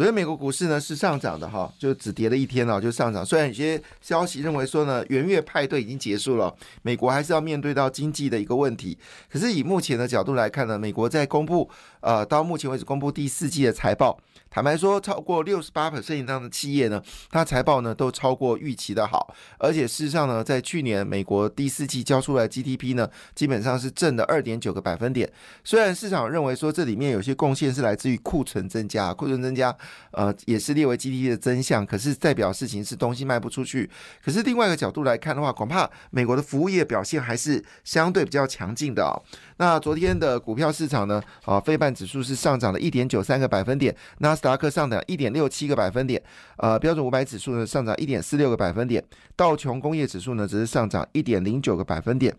昨天美国股市呢是上涨的哈，就只跌了一天哦，就上涨。虽然有些消息认为说呢，元月派对已经结束了，美国还是要面对到经济的一个问题。可是以目前的角度来看呢，美国在公布呃到目前为止公布第四季的财报。坦白说，超过六十八 percent 以上的企业呢，它财报呢都超过预期的好，而且事实上呢，在去年美国第四季交出来 GDP 呢，基本上是正的二点九个百分点。虽然市场认为说这里面有些贡献是来自于库存增加，库存增加，呃，也是列为 GDP 的真相，可是代表事情是东西卖不出去。可是另外一个角度来看的话，恐怕美国的服务业表现还是相对比较强劲的哦。那昨天的股票市场呢？啊，非半指数是上涨了一点九三个百分点，纳斯达克上涨一点六七个百分点，呃，标准五百指数呢上涨一点四六个百分点，道琼工业指数呢只是上涨一点零九个百分点。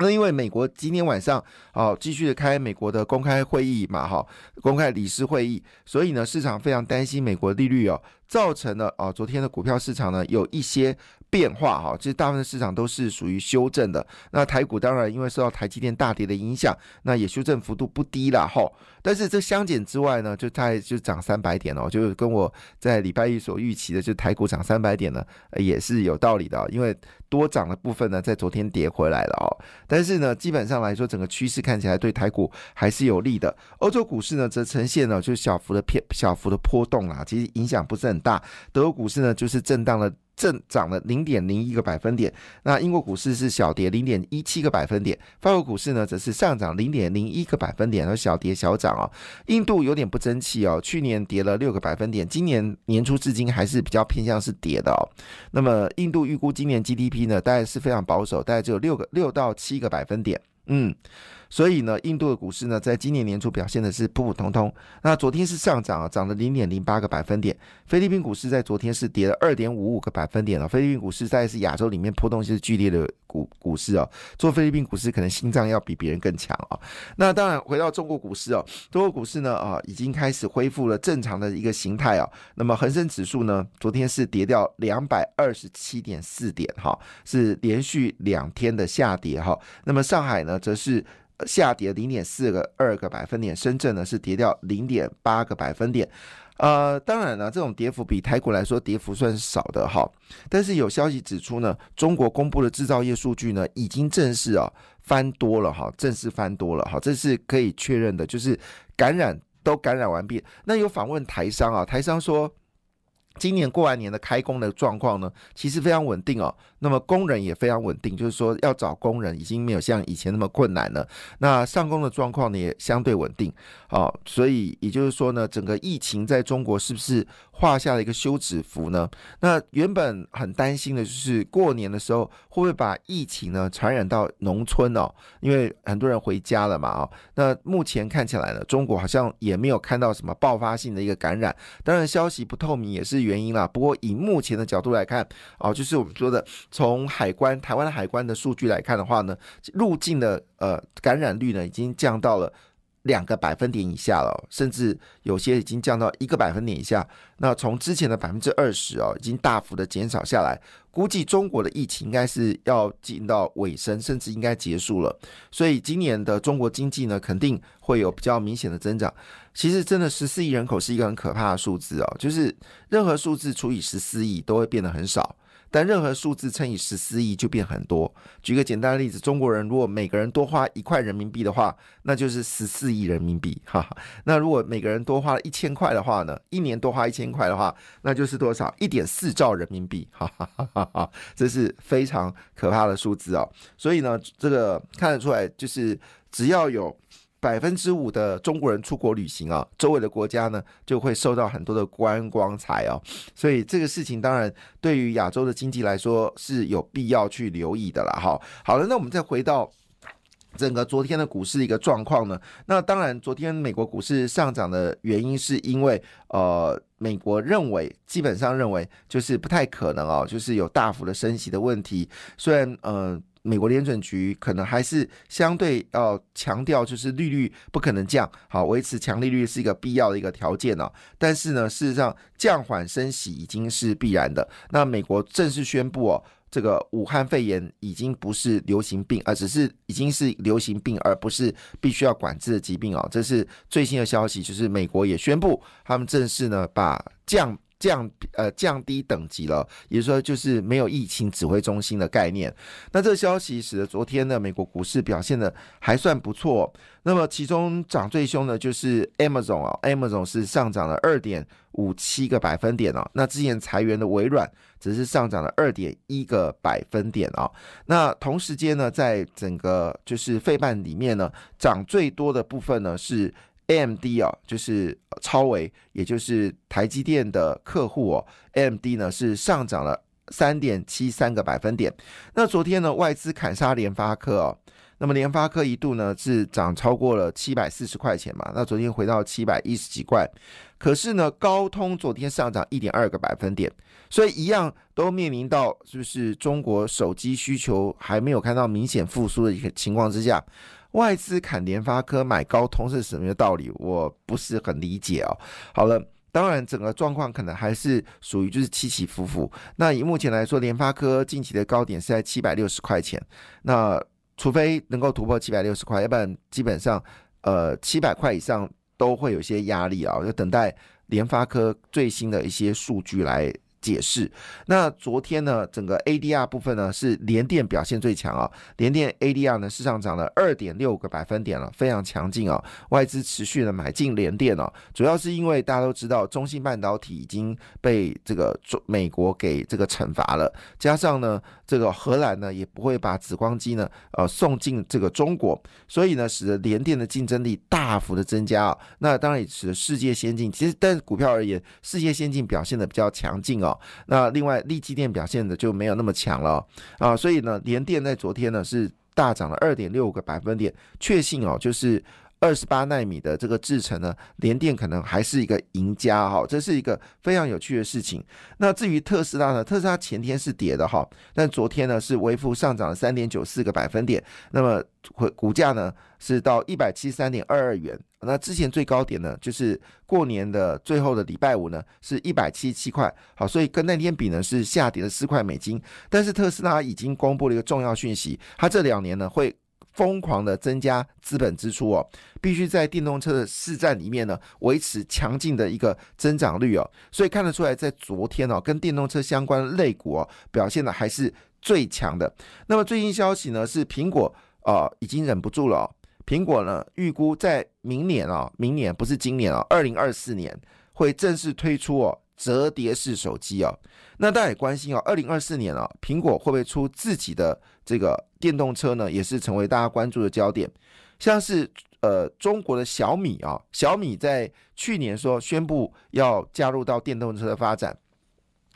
那因为美国今天晚上哦继续的开美国的公开会议嘛，哈，公开理事会议，所以呢市场非常担心美国利率哦，造成了啊昨天的股票市场呢有一些。变化哈，其实大部分市场都是属于修正的。那台股当然因为受到台积电大跌的影响，那也修正幅度不低了哈。但是这相减之外呢，就它就涨三百点哦，就跟我在礼拜一所预期的，就台股涨三百点呢，也是有道理的。因为多涨的部分呢，在昨天跌回来了哦。但是呢，基本上来说，整个趋势看起来对台股还是有利的。欧洲股市呢，则呈现了就是小幅的偏小幅的波动啦，其实影响不是很大。德国股市呢，就是震荡了。正涨了零点零一个百分点，那英国股市是小跌零点一七个百分点，法国股市呢则是上涨零点零一个百分点，而小跌小涨哦。印度有点不争气哦，去年跌了六个百分点，今年年初至今还是比较偏向是跌的哦。那么印度预估今年 GDP 呢，大概是非常保守，大概只有六个六到七个百分点，嗯。所以呢，印度的股市呢，在今年年初表现的是普普通通。那昨天是上涨啊，涨了零点零八个百分点。菲律宾股市在昨天是跌了二点五五个百分点了。菲律宾股市在是亚洲里面波动是剧烈的股股市啊。做菲律宾股市可能心脏要比别人更强啊。那当然回到中国股市哦，中国股市呢啊，已经开始恢复了正常的一个形态啊。那么恒生指数呢，昨天是跌掉两百二十七点四点哈，是连续两天的下跌哈。那么上海呢，则是。下跌零点四个二个百分点，深圳呢是跌掉零点八个百分点。呃，当然了，这种跌幅比台股来说跌幅算是少的哈。但是有消息指出呢，中国公布的制造业数据呢已经正式啊翻多了哈，正式翻多了哈，这是可以确认的，就是感染都感染完毕。那有访问台商啊，台商说。今年过完年的开工的状况呢，其实非常稳定哦。那么工人也非常稳定，就是说要找工人已经没有像以前那么困难了。那上工的状况呢也相对稳定，哦，所以也就是说呢，整个疫情在中国是不是画下了一个休止符呢？那原本很担心的就是过年的时候会不会把疫情呢传染到农村哦？因为很多人回家了嘛，哦，那目前看起来呢，中国好像也没有看到什么爆发性的一个感染。当然，消息不透明也是。原因啦，不过以目前的角度来看，哦，就是我们说的，从海关台湾的海关的数据来看的话呢，入境的呃感染率呢已经降到了两个百分点以下了，甚至有些已经降到一个百分点以下。那从之前的百分之二十哦，已经大幅的减少下来。估计中国的疫情应该是要进到尾声，甚至应该结束了。所以今年的中国经济呢，肯定会有比较明显的增长。其实真的十四亿人口是一个很可怕的数字哦，就是任何数字除以十四亿都会变得很少。但任何数字乘以十四亿就变很多。举个简单的例子，中国人如果每个人多花一块人民币的话，那就是十四亿人民币。哈哈，那如果每个人多花了一千块的话呢？一年多花一千块的话，那就是多少？一点四兆人民币。哈哈哈哈哈，这是非常可怕的数字哦。所以呢，这个看得出来，就是只要有。百分之五的中国人出国旅行啊，周围的国家呢就会受到很多的观光财哦，所以这个事情当然对于亚洲的经济来说是有必要去留意的了哈。好了，那我们再回到整个昨天的股市一个状况呢，那当然昨天美国股市上涨的原因是因为呃。美国认为，基本上认为就是不太可能哦，就是有大幅的升息的问题。虽然呃，美国联准局可能还是相对要强调，就是利率不可能降，好，维持强利率是一个必要的一个条件哦。但是呢，事实上降缓升息已经是必然的。那美国正式宣布哦。这个武汉肺炎已经不是流行病，而只是已经是流行病，而不是必须要管制的疾病哦。这是最新的消息，就是美国也宣布，他们正式呢把降。降呃降低等级了，也就是说就是没有疫情指挥中心的概念。那这个消息使得昨天的美国股市表现的还算不错。那么其中涨最凶的就是 Amazon 啊，Amazon 是上涨了二点五七个百分点哦。那之前裁员的微软只是上涨了二点一个百分点啊。那同时间呢，在整个就是费半里面呢，涨最多的部分呢是。AMD 啊，就是超维，也就是台积电的客户哦。AMD 呢是上涨了三点七三个百分点。那昨天呢，外资砍杀联发科哦，那么联发科一度呢是涨超过了七百四十块钱嘛，那昨天回到七百一十几块。可是呢，高通昨天上涨一点二个百分点，所以一样都面临到就是中国手机需求还没有看到明显复苏的一个情况之下。外资砍联发科买高通是什么道理？我不是很理解哦。好了，当然整个状况可能还是属于就是起起伏伏。那以目前来说，联发科近期的高点是在七百六十块钱。那除非能够突破七百六十块，要不然基本上呃七百块以上都会有些压力啊。就等待联发科最新的一些数据来。解释，那昨天呢，整个 ADR 部分呢是联电表现最强啊，联电 ADR 呢是上涨了二点六个百分点了，非常强劲啊，外资持续的买进联电哦，主要是因为大家都知道中芯半导体已经被这个中美国给这个惩罚了，加上呢这个荷兰呢也不会把紫光机呢呃送进这个中国，所以呢使得联电的竞争力大幅的增加啊，那当然也使得世界先进，其实但是股票而言，世界先进表现的比较强劲哦。那另外，利基电表现的就没有那么强了啊，所以呢，联电在昨天呢是大涨了二点六个百分点，确信哦，就是二十八纳米的这个制程呢，联电可能还是一个赢家哈，这是一个非常有趣的事情。那至于特斯拉呢，特斯拉前天是跌的哈，但昨天呢是微幅上涨了三点九四个百分点，那么股股价呢是到一百七十三点二二元。那之前最高点呢，就是过年的最后的礼拜五呢，是一百七十七块。好，所以跟那天比呢，是下跌了四块美金。但是特斯拉已经公布了一个重要讯息，它这两年呢会疯狂的增加资本支出哦，必须在电动车的市占里面呢维持强劲的一个增长率哦。所以看得出来，在昨天哦，跟电动车相关的类股哦表现的还是最强的。那么最新消息呢，是苹果啊已经忍不住了。苹果呢，预估在明年啊，明年不是今年啊，二零二四年会正式推出哦折叠式手机哦。那大家也关心哦，二零二四年啊，苹果会不会出自己的这个电动车呢？也是成为大家关注的焦点。像是呃中国的小米啊，小米在去年说宣布要加入到电动车的发展。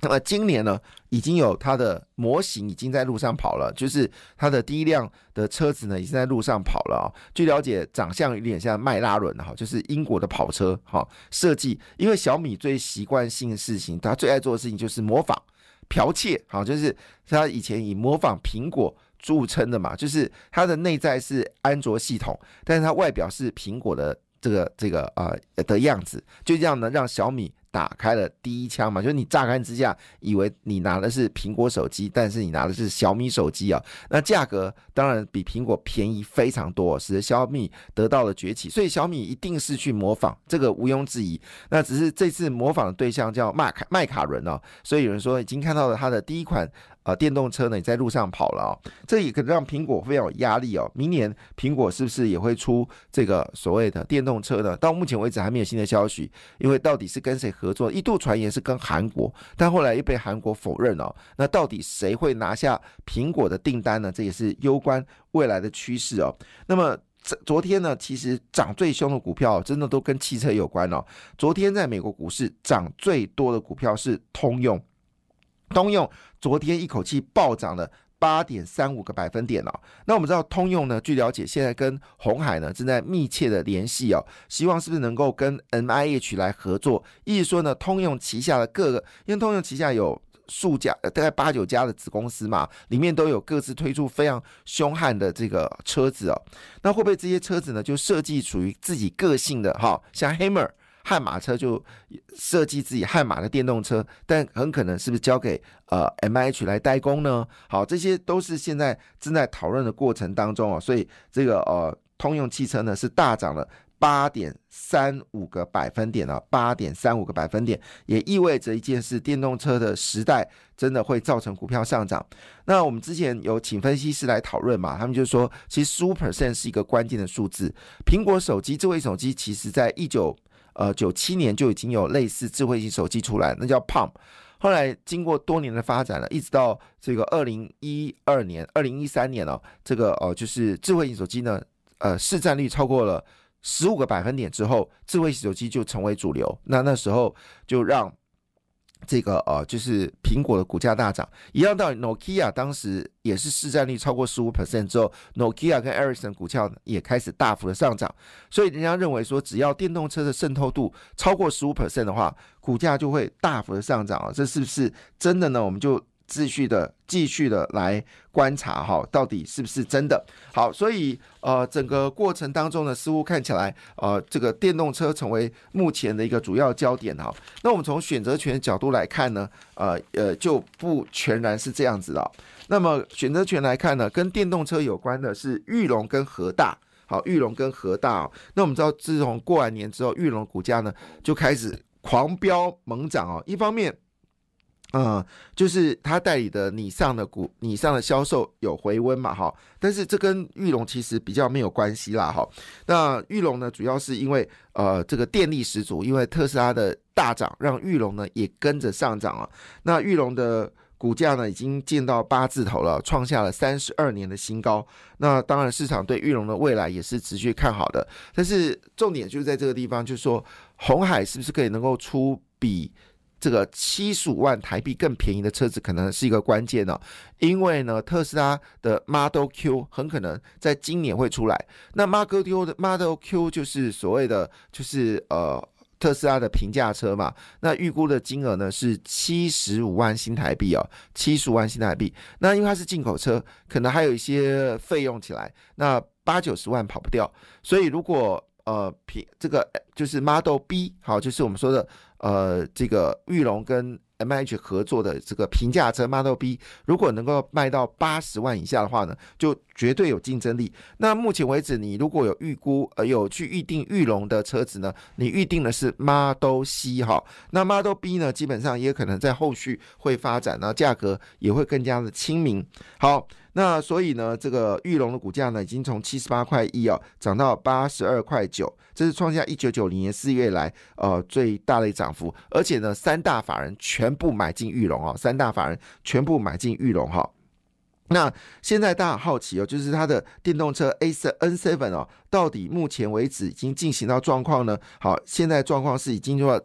那么今年呢，已经有它的模型已经在路上跑了，就是它的第一辆的车子呢，已经在路上跑了啊。据了解，长相有点像迈拉伦哈，就是英国的跑车哈。设计，因为小米最习惯性的事情，他最爱做的事情就是模仿、剽窃，好，就是他以前以模仿苹果著称的嘛，就是它的内在是安卓系统，但是它外表是苹果的这个这个啊的样子，就这样呢，让小米。打开了第一枪嘛，就是你乍看之下以为你拿的是苹果手机，但是你拿的是小米手机啊。那价格当然比苹果便宜非常多，使得小米得到了崛起。所以小米一定是去模仿，这个毋庸置疑。那只是这次模仿的对象叫麦卡麦卡伦哦，所以有人说已经看到了它的第一款。啊，电动车呢也在路上跑了哦，这也可能让苹果非常有压力哦。明年苹果是不是也会出这个所谓的电动车呢？到目前为止还没有新的消息，因为到底是跟谁合作？一度传言是跟韩国，但后来又被韩国否认哦。那到底谁会拿下苹果的订单呢？这也是攸关未来的趋势哦。那么昨天呢，其实涨最凶的股票真的都跟汽车有关哦。昨天在美国股市涨最多的股票是通用。通用昨天一口气暴涨了八点三五个百分点哦。那我们知道通用呢，据了解现在跟红海呢正在密切的联系哦，希望是不是能够跟 M I H 来合作？意思说呢，通用旗下的各个，因为通用旗下有数家，大概八九家的子公司嘛，里面都有各自推出非常凶悍的这个车子哦。那会不会这些车子呢，就设计属于自己个性的哈？像 Hammer 悍马车就设计自己悍马的电动车，但很可能是不是交给呃 M H 来代工呢？好，这些都是现在正在讨论的过程当中啊。所以这个呃，通用汽车呢是大涨了。八点三五个百分点啊，八点三五个百分点，也意味着一件事：电动车的时代真的会造成股票上涨。那我们之前有请分析师来讨论嘛？他们就说，其实十五 percent 是一个关键的数字。苹果手机智慧手机，其实在一九呃九七年就已经有类似智慧型手机出来，那叫 Palm。后来经过多年的发展了，一直到这个二零一二年、二零一三年哦，这个哦就是智慧型手机呢，呃，市占率超过了。十五个百分点之后，智慧型手机就成为主流。那那时候就让这个呃，就是苹果的股价大涨。一样道理，Nokia 当时也是市占率超过十五 percent 之后，Nokia 跟 Ericsson 股价也开始大幅的上涨。所以人家认为说，只要电动车的渗透度超过十五 percent 的话，股价就会大幅的上涨啊。这是不是真的呢？我们就。继续的、继续的来观察哈，到底是不是真的？好，所以呃，整个过程当中呢，似乎看起来呃，这个电动车成为目前的一个主要焦点哈。那我们从选择权角度来看呢，呃呃，就不全然是这样子了。那么选择权来看呢，跟电动车有关的是玉龙跟和大。好，玉龙跟和大。哦那我们知道，自从过完年之后，玉龙股价呢就开始狂飙猛涨哦。一方面，嗯，就是他代理的你上的股，你上的销售有回温嘛，哈，但是这跟玉龙其实比较没有关系啦，哈。那玉龙呢，主要是因为呃这个电力十足，因为特斯拉的大涨，让玉龙呢也跟着上涨了。那玉龙的股价呢已经见到八字头了，创下了三十二年的新高。那当然，市场对玉龙的未来也是持续看好的。但是重点就是在这个地方，就是说红海是不是可以能够出比？这个七十五万台币更便宜的车子可能是一个关键呢，因为呢，特斯拉的 Model Q 很可能在今年会出来。那 Model Q 的 Model Q 就是所谓的就是呃特斯拉的平价车嘛。那预估的金额呢是七十五万新台币哦，七十五万新台币。那因为它是进口车，可能还有一些费用起来，那八九十万跑不掉。所以如果呃平这个就是 Model B 好，就是我们说的。呃，这个玉龙跟 M H 合作的这个平价车 Model B，如果能够卖到八十万以下的话呢，就绝对有竞争力。那目前为止，你如果有预估呃有去预定玉龙的车子呢，你预定的是 Model C 哈，那 Model B 呢，基本上也可能在后续会发展，那价格也会更加的亲民。好。那所以呢，这个玉龙的股价呢，已经从七十八块一哦，涨到八十二块九，这是创下一九九零年四月来呃最大的涨幅。而且呢，三大法人全部买进玉龙哦，三大法人全部买进玉龙哈。那现在大家好奇哦，就是它的电动车 A 7 N seven 哦，到底目前为止已经进行到状况呢？好，现在状况是已经说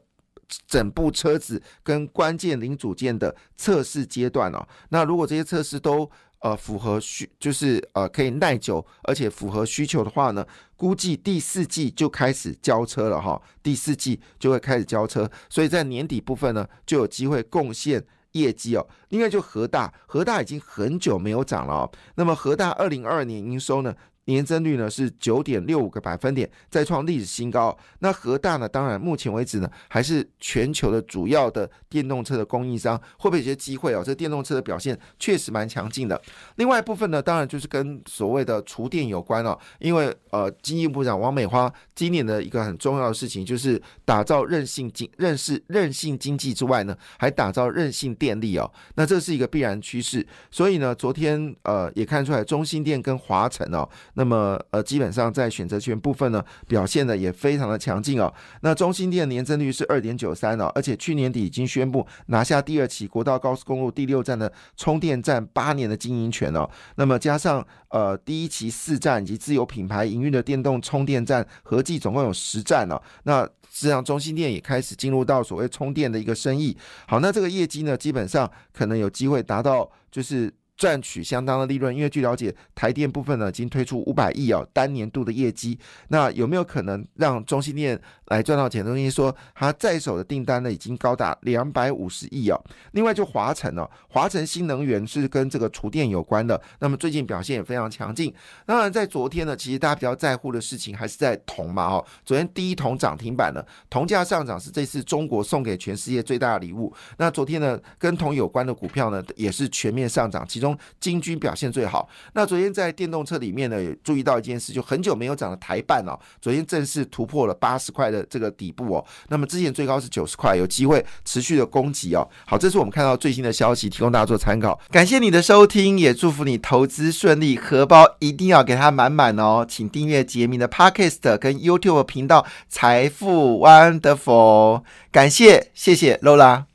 整部车子跟关键零组件的测试阶段哦。那如果这些测试都呃，符合需就是呃可以耐久，而且符合需求的话呢，估计第四季就开始交车了哈，第四季就会开始交车，所以在年底部分呢就有机会贡献业绩哦。另外就核大，核大已经很久没有涨了哦，那么核大二零二二年营收呢？年增率呢是九点六五个百分点，再创历史新高。那核大呢，当然目前为止呢，还是全球的主要的电动车的供应商，会不会有些机会哦？这电动车的表现确实蛮强劲的。另外一部分呢，当然就是跟所谓的厨电有关哦，因为呃，经济部长王美花今年的一个很重要的事情，就是打造韧性经、韧势、韧性经济之外呢，还打造韧性电力哦。那这是一个必然趋势。所以呢，昨天呃也看出来，中心电跟华晨哦。那么，呃，基本上在选择权部分呢，表现的也非常的强劲哦。那中心店年增率是二点九三哦，而且去年底已经宣布拿下第二期国道高速公路第六站的充电站八年的经营权哦。那么加上呃第一期四站以及自有品牌营运的电动充电站，合计总共有十站哦。那实际上中心店也开始进入到所谓充电的一个生意。好，那这个业绩呢，基本上可能有机会达到就是。赚取相当的利润。因为据了解，台电部分呢已经推出五百亿哦单年度的业绩，那有没有可能让中心电来赚到钱？中心说，它在手的订单呢已经高达两百五十亿哦。另外就华晨哦，华晨新能源是跟这个厨电有关的，那么最近表现也非常强劲。当然在昨天呢，其实大家比较在乎的事情还是在铜嘛哦，昨天第一铜涨停板了，铜价上涨是这次中国送给全世界最大的礼物。那昨天呢，跟铜有关的股票呢也是全面上涨，其中金军表现最好。那昨天在电动车里面呢，也注意到一件事，就很久没有涨的台半哦，昨天正式突破了八十块的这个底部哦。那么之前最高是九十块，有机会持续的攻击哦。好，这是我们看到最新的消息，提供大家做参考。感谢你的收听，也祝福你投资顺利，荷包一定要给它满满哦。请订阅杰明的 Podcast 跟 YouTube 频道财富 Wonderful。感谢，谢谢 Lola。